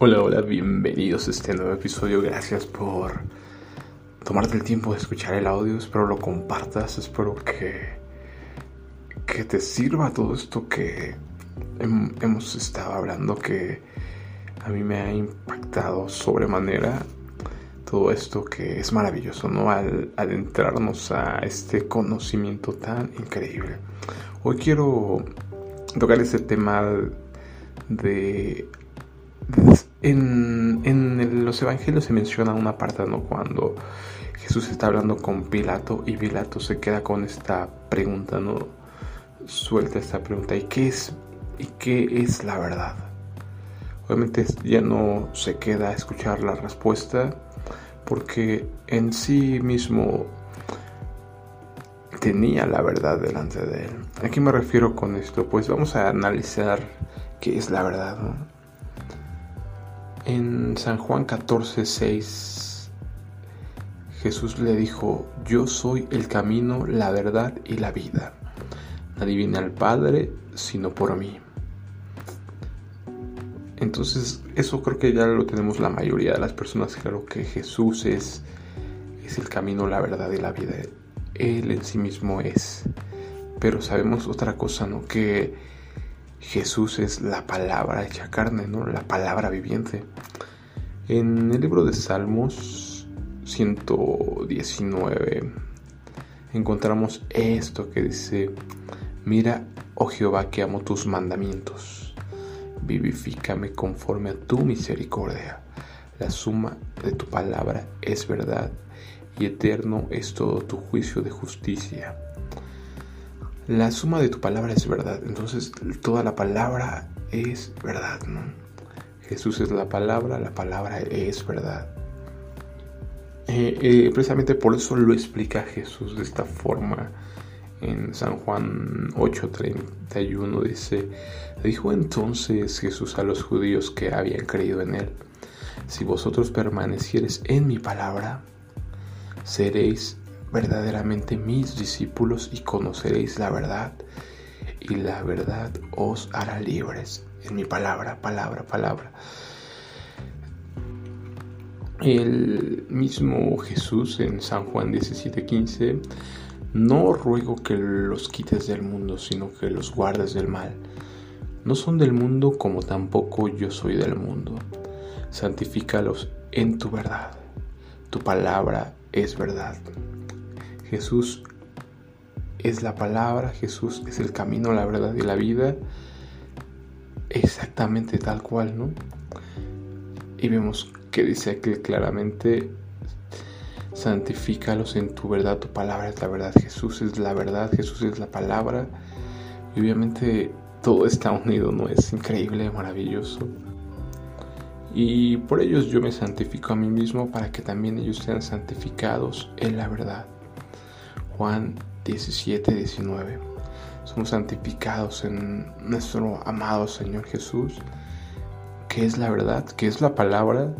Hola, hola, bienvenidos a este nuevo episodio. Gracias por tomarte el tiempo de escuchar el audio. Espero lo compartas. Espero que, que te sirva todo esto que hemos estado hablando, que a mí me ha impactado sobremanera. Todo esto que es maravilloso, ¿no? Al adentrarnos a este conocimiento tan increíble. Hoy quiero tocar este tema de en, los evangelios se menciona una parte, ¿no? Cuando Jesús está hablando con Pilato y Pilato se queda con esta pregunta, ¿no? Suelta esta pregunta, ¿y qué es, y qué es la verdad? Obviamente ya no se queda a escuchar la respuesta porque en sí mismo tenía la verdad delante de él. ¿A qué me refiero con esto? Pues vamos a analizar qué es la verdad, ¿no? En San Juan 14, 6, Jesús le dijo, yo soy el camino, la verdad y la vida. Nadie viene al Padre sino por mí. Entonces, eso creo que ya lo tenemos la mayoría de las personas, claro que Jesús es, es el camino, la verdad y la vida. Él en sí mismo es. Pero sabemos otra cosa, ¿no? Que Jesús es la palabra hecha carne, ¿no? La palabra viviente. En el libro de Salmos 119 encontramos esto que dice, mira, oh Jehová, que amo tus mandamientos, vivifícame conforme a tu misericordia. La suma de tu palabra es verdad y eterno es todo tu juicio de justicia. La suma de tu palabra es verdad. Entonces toda la palabra es verdad, ¿no? Jesús es la palabra, la palabra es verdad. Eh, eh, precisamente por eso lo explica Jesús de esta forma. En San Juan 8:31 dice, dijo entonces Jesús a los judíos que habían creído en él, si vosotros permaneciereis en mi palabra, seréis verdaderamente mis discípulos y conoceréis la verdad y la verdad os hará libres. En mi palabra, palabra, palabra. El mismo Jesús en San Juan 17:15, no ruego que los quites del mundo, sino que los guardes del mal. No son del mundo como tampoco yo soy del mundo. Santifícalos en tu verdad. Tu palabra es verdad. Jesús es la palabra, Jesús es el camino, la verdad y la vida, exactamente tal cual, ¿no? Y vemos que dice aquí claramente, santifícalos en tu verdad, tu palabra es la verdad, Jesús es la verdad, Jesús es la palabra, y obviamente todo está unido, ¿no? Es increíble, maravilloso. Y por ellos yo me santifico a mí mismo para que también ellos sean santificados en la verdad. Juan 17, 19. Somos santificados en nuestro amado Señor Jesús, que es la verdad, que es la palabra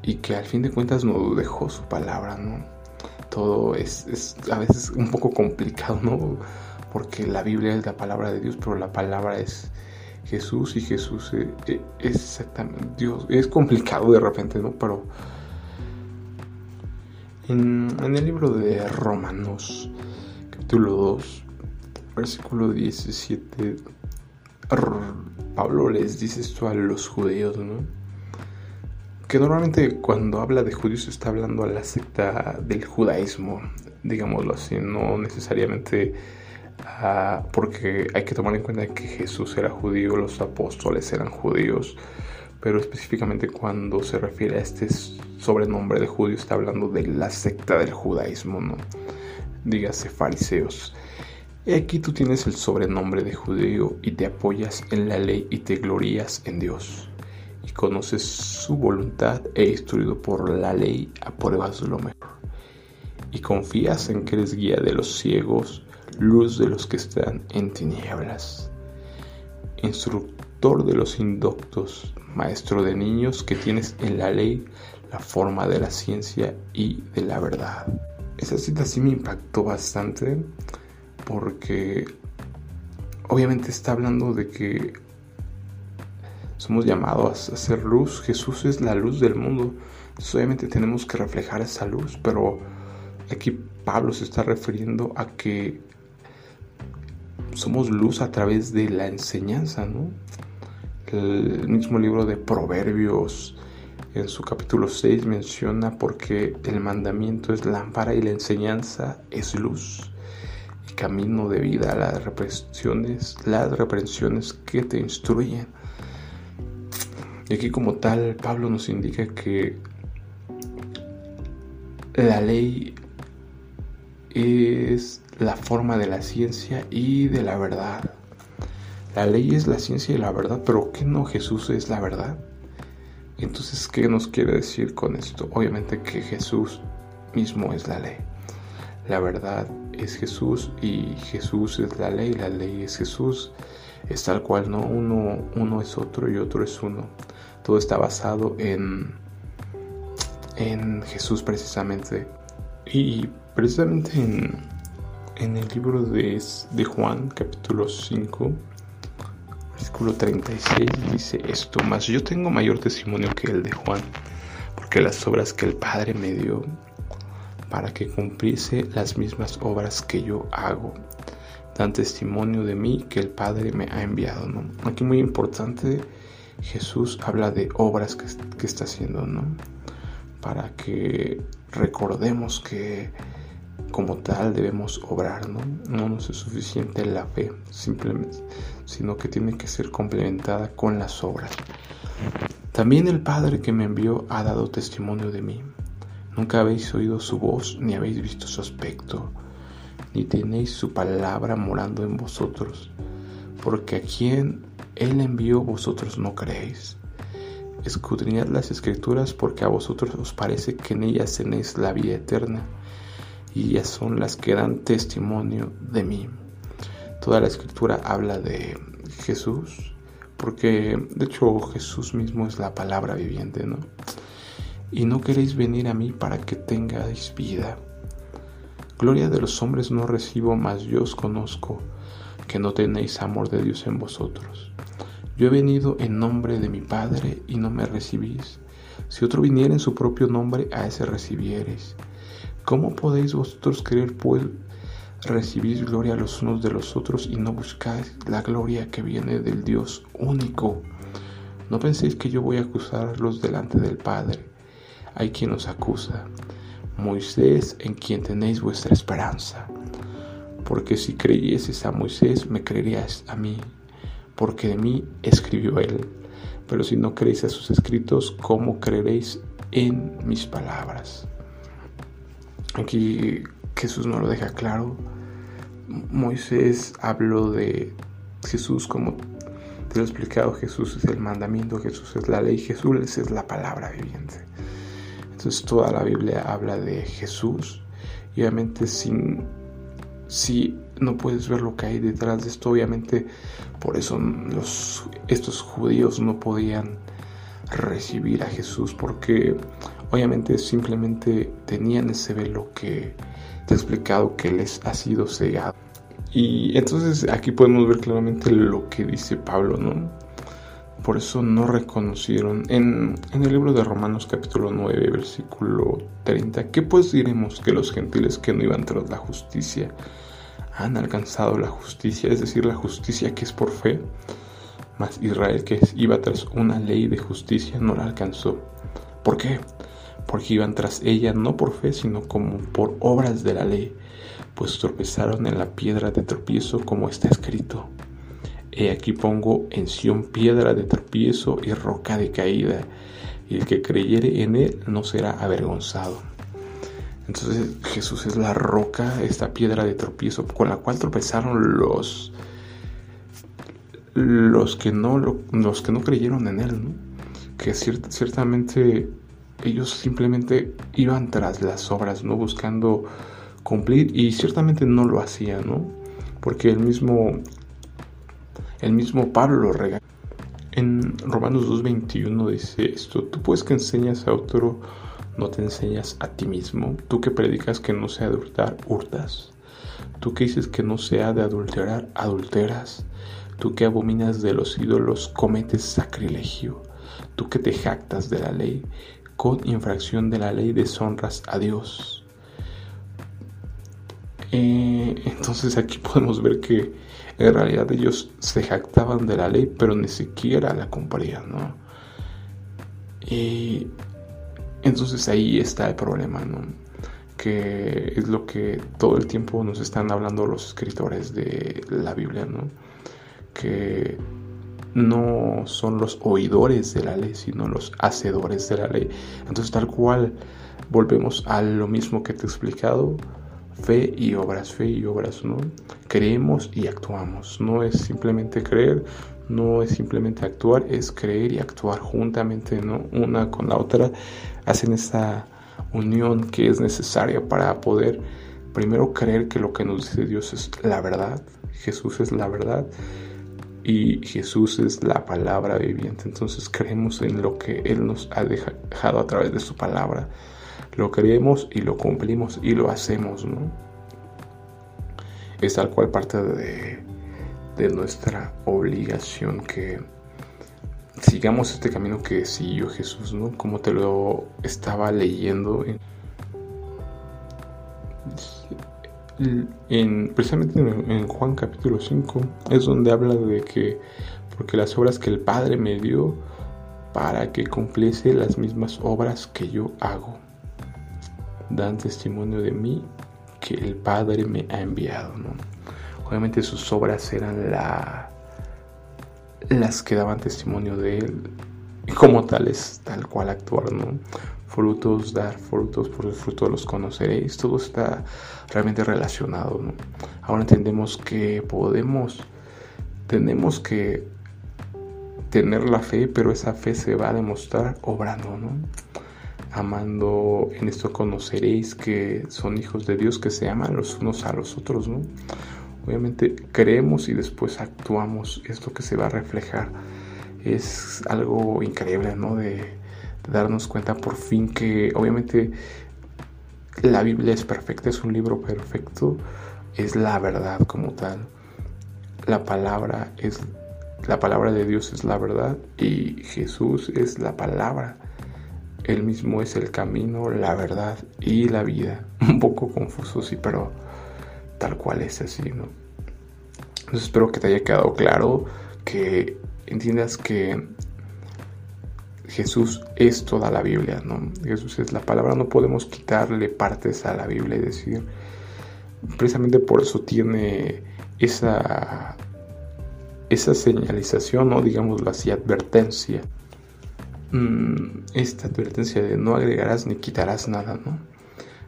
y que al fin de cuentas nos dejó su palabra, ¿no? Todo es, a veces un poco complicado, ¿no? Porque la Biblia es la palabra de Dios, pero la palabra es Jesús y Jesús es, es exactamente Dios. Es complicado de repente, ¿no? Pero en, el libro de Romanos, capítulo 2, versículo 17, Pablo les dice esto a los judíos, ¿no? Que normalmente cuando habla de judíos está hablando a la secta del judaísmo, digámoslo así, no necesariamente porque hay que tomar en cuenta que Jesús era judío, los apóstoles eran judíos, pero específicamente cuando se refiere a este sobrenombre de judío está hablando de la secta del judaísmo, ¿no? Dígase fariseos. Aquí tú tienes el sobrenombre de judío y te apoyas en la ley y te glorías en Dios. Y conoces su voluntad e instruido por la ley apruebas lo mejor. Y confías en que eres guía de los ciegos, luz de los que están en tinieblas. Instructor de los indoctos, maestro de niños que tienes en la ley la forma de la ciencia y de la verdad. Esa cita sí me impactó bastante porque obviamente está hablando de que somos llamados a ser luz. Jesús es la luz del mundo. obviamente tenemos que reflejar esa luz, pero aquí Pablo se está refiriendo a que somos luz a través de la enseñanza, ¿no? El mismo libro de Proverbios en su capítulo 6 menciona porque el mandamiento es lámpara y la enseñanza es luz y camino de vida, las reprensiones, las reprensiones que te instruyen. Y aquí como tal Pablo nos indica que la ley es la forma de la ciencia y de la verdad. La ley es la ciencia y la verdad, pero ¿qué no Jesús es la verdad? Entonces, ¿qué nos quiere decir con esto? Obviamente que Jesús mismo es la ley. La verdad es Jesús y Jesús es la ley, la ley es Jesús. Es tal cual, ¿no? Uno, uno es otro y otro es uno. Todo está basado en, en Jesús precisamente. Y precisamente en, en el libro de, de Juan, capítulo 5, versículo 36, dice esto, mas yo tengo mayor testimonio que el de Juan, porque las obras que el Padre me dio para que cumpliese las mismas obras que yo hago, dan testimonio de mí que el Padre me ha enviado. ¿no? Aquí muy importante, Jesús habla de obras que, que está haciendo, ¿no? Para que recordemos que como tal debemos obrar, ¿no? No nos es suficiente la fe, simplemente, sino que tiene que ser complementada con las obras. También el Padre que me envió ha dado testimonio de mí. Nunca habéis oído su voz, ni habéis visto su aspecto, ni tenéis su palabra morando en vosotros, porque a quien Él envió vosotros no creéis. Escudriñad las escrituras porque a vosotros os parece que en ellas tenéis la vida eterna y ellas son las que dan testimonio de mí. Toda la escritura habla de Jesús, porque de hecho Jesús mismo es la palabra viviente, ¿no? Y no queréis venir a mí para que tengáis vida. Gloria de los hombres no recibo, mas yo os conozco, que no tenéis amor de Dios en vosotros. Yo he venido en nombre de mi Padre y no me recibís. Si otro viniera en su propio nombre, a ese recibiereis. ¿Cómo podéis vosotros creer, pues, recibir gloria los unos de los otros y no buscáis la gloria que viene del Dios único? No penséis que yo voy a acusarlos delante del Padre. Hay quien os acusa, Moisés en quien tenéis vuestra esperanza. Porque si creyeses a Moisés, me creerías a mí, porque de mí escribió él. Pero si no creéis a sus escritos, ¿cómo creeréis en mis palabras? Aquí Jesús no lo deja claro. Moisés habló de Jesús como te lo he explicado, Jesús es el mandamiento, Jesús es la ley, Jesús es la palabra viviente. Entonces toda la Biblia habla de Jesús y obviamente si no puedes ver lo que hay detrás de esto, obviamente por eso estos judíos no podían recibir a Jesús porque Obviamente simplemente tenían ese velo que te he explicado que les ha sido cegado. Y entonces aquí podemos ver claramente lo que dice Pablo, ¿no? Por eso no reconocieron. En, en, el libro de Romanos capítulo 9, versículo 30, ¿qué pues diremos que los gentiles que no iban tras la justicia han alcanzado la justicia? Es decir, la justicia que es por fe. Mas Israel que iba tras una ley de justicia no la alcanzó. ¿Por qué? Porque iban tras ella no por fe, sino como por obras de la ley, pues tropezaron en la piedra de tropiezo como está escrito. He aquí pongo en Sión piedra de tropiezo y roca de caída, y el que creyere en él no será avergonzado. Entonces Jesús es la roca, esta piedra de tropiezo con la cual tropezaron los los que no los que no creyeron en él, ¿no? que ciertamente ellos simplemente iban tras las obras, ¿no? Buscando cumplir y ciertamente no lo hacían, ¿no? Porque el mismo, el mismo Pablo lo. En Romanos 2.21 dice esto, tú pues que enseñas a otro, no te enseñas a ti mismo. Tú que predicas que no se ha de hurtar, hurtas. Tú que dices que no se ha de adulterar, adulteras. Tú que abominas de los ídolos cometes sacrilegio. Tú que te jactas de la ley, con infracción de la ley deshonras a Dios. Eh, entonces aquí podemos ver que en realidad ellos se jactaban de la ley, pero ni siquiera la cumplían, ¿no? Y entonces ahí está el problema, ¿no? Que es lo que todo el tiempo nos están hablando los escritores de la Biblia, ¿no? Que no son los oidores de la ley, sino los hacedores de la ley. Entonces tal cual volvemos a lo mismo que te he explicado, fe y obras, fe y obras, ¿no? Creemos y actuamos, no es simplemente creer, no es simplemente actuar, es creer y actuar juntamente, ¿no? Una con la otra, hacen esa unión que es necesaria para poder primero creer que lo que nos dice Dios es la verdad, Jesús es la verdad y Jesús es la palabra viviente. Entonces creemos en lo que Él nos ha dejado a través de su palabra. Lo creemos y lo cumplimos y lo hacemos, ¿no? Es tal cual parte de, nuestra obligación que sigamos este camino que siguió Jesús, ¿no? Como te lo estaba leyendo en, precisamente en, Juan capítulo 5 es donde habla de que porque las obras que el Padre me dio para que cumpliese las mismas obras que yo hago dan testimonio de mí que el Padre me ha enviado, ¿no? Obviamente sus obras eran la, las que daban testimonio de Él como tales, tal cual actuar, ¿no? Frutos, dar frutos, por el fruto los conoceréis, todo está realmente relacionado, ¿no? Ahora entendemos que podemos, tenemos que tener la fe, pero esa fe se va a demostrar obrando, ¿no? Amando, en esto conoceréis que son hijos de Dios que se aman los unos a los otros, ¿no? Obviamente creemos y después actuamos. Esto que se va a reflejar es algo increíble, ¿no? De, darnos cuenta por fin que obviamente la Biblia es perfecta, es un libro perfecto, es la verdad como tal. La palabra es la palabra de Dios es la verdad y Jesús es la palabra. Él mismo es el camino, la verdad y la vida. Un poco confuso, sí, pero tal cual es así, ¿no? Entonces espero que te haya quedado claro, que entiendas que Jesús es toda la Biblia, ¿no? Jesús es la palabra, no podemos quitarle partes a la Biblia y decir, precisamente por eso tiene esa, esa señalización, o digámoslo así, advertencia. Mm, esta advertencia de no agregarás ni quitarás nada, ¿no?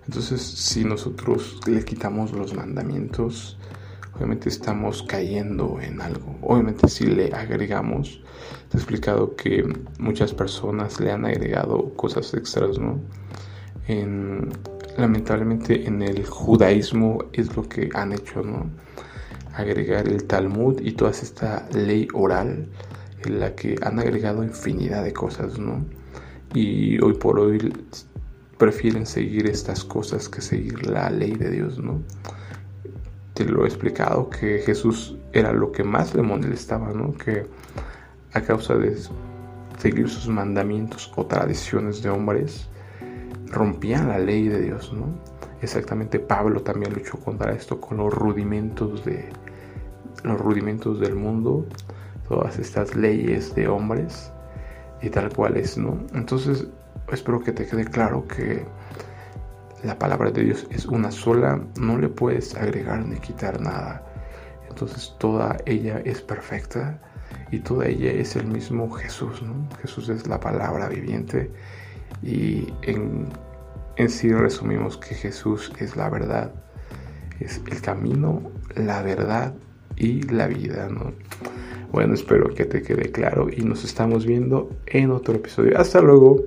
Entonces, si nosotros le quitamos los mandamientos, obviamente estamos cayendo en algo. Obviamente si le agregamos, te he explicado que muchas personas le han agregado cosas extras, ¿no? lamentablemente en el judaísmo es lo que han hecho, ¿no? Agregar el Talmud y toda esta ley oral en la que han agregado infinidad de cosas, ¿no? Y hoy por hoy prefieren seguir estas cosas que seguir la ley de Dios, ¿no? Te lo he explicado que Jesús era lo que más le molestaba, ¿no? Que a causa de seguir sus mandamientos o tradiciones de hombres, rompían la ley de Dios, ¿no? Exactamente Pablo también luchó contra esto con los rudimentos de los rudimentos del mundo, todas estas leyes de hombres y tal cual es, ¿no? Entonces espero que te quede claro que la palabra de Dios es una sola, no le puedes agregar ni quitar nada. Entonces toda ella es perfecta y toda ella es el mismo Jesús. Jesús es la palabra viviente y en, en sí resumimos que Jesús es la verdad, es el camino, la verdad y la vida. ¿no? Bueno, espero que te quede claro y nos estamos viendo en otro episodio. Hasta luego.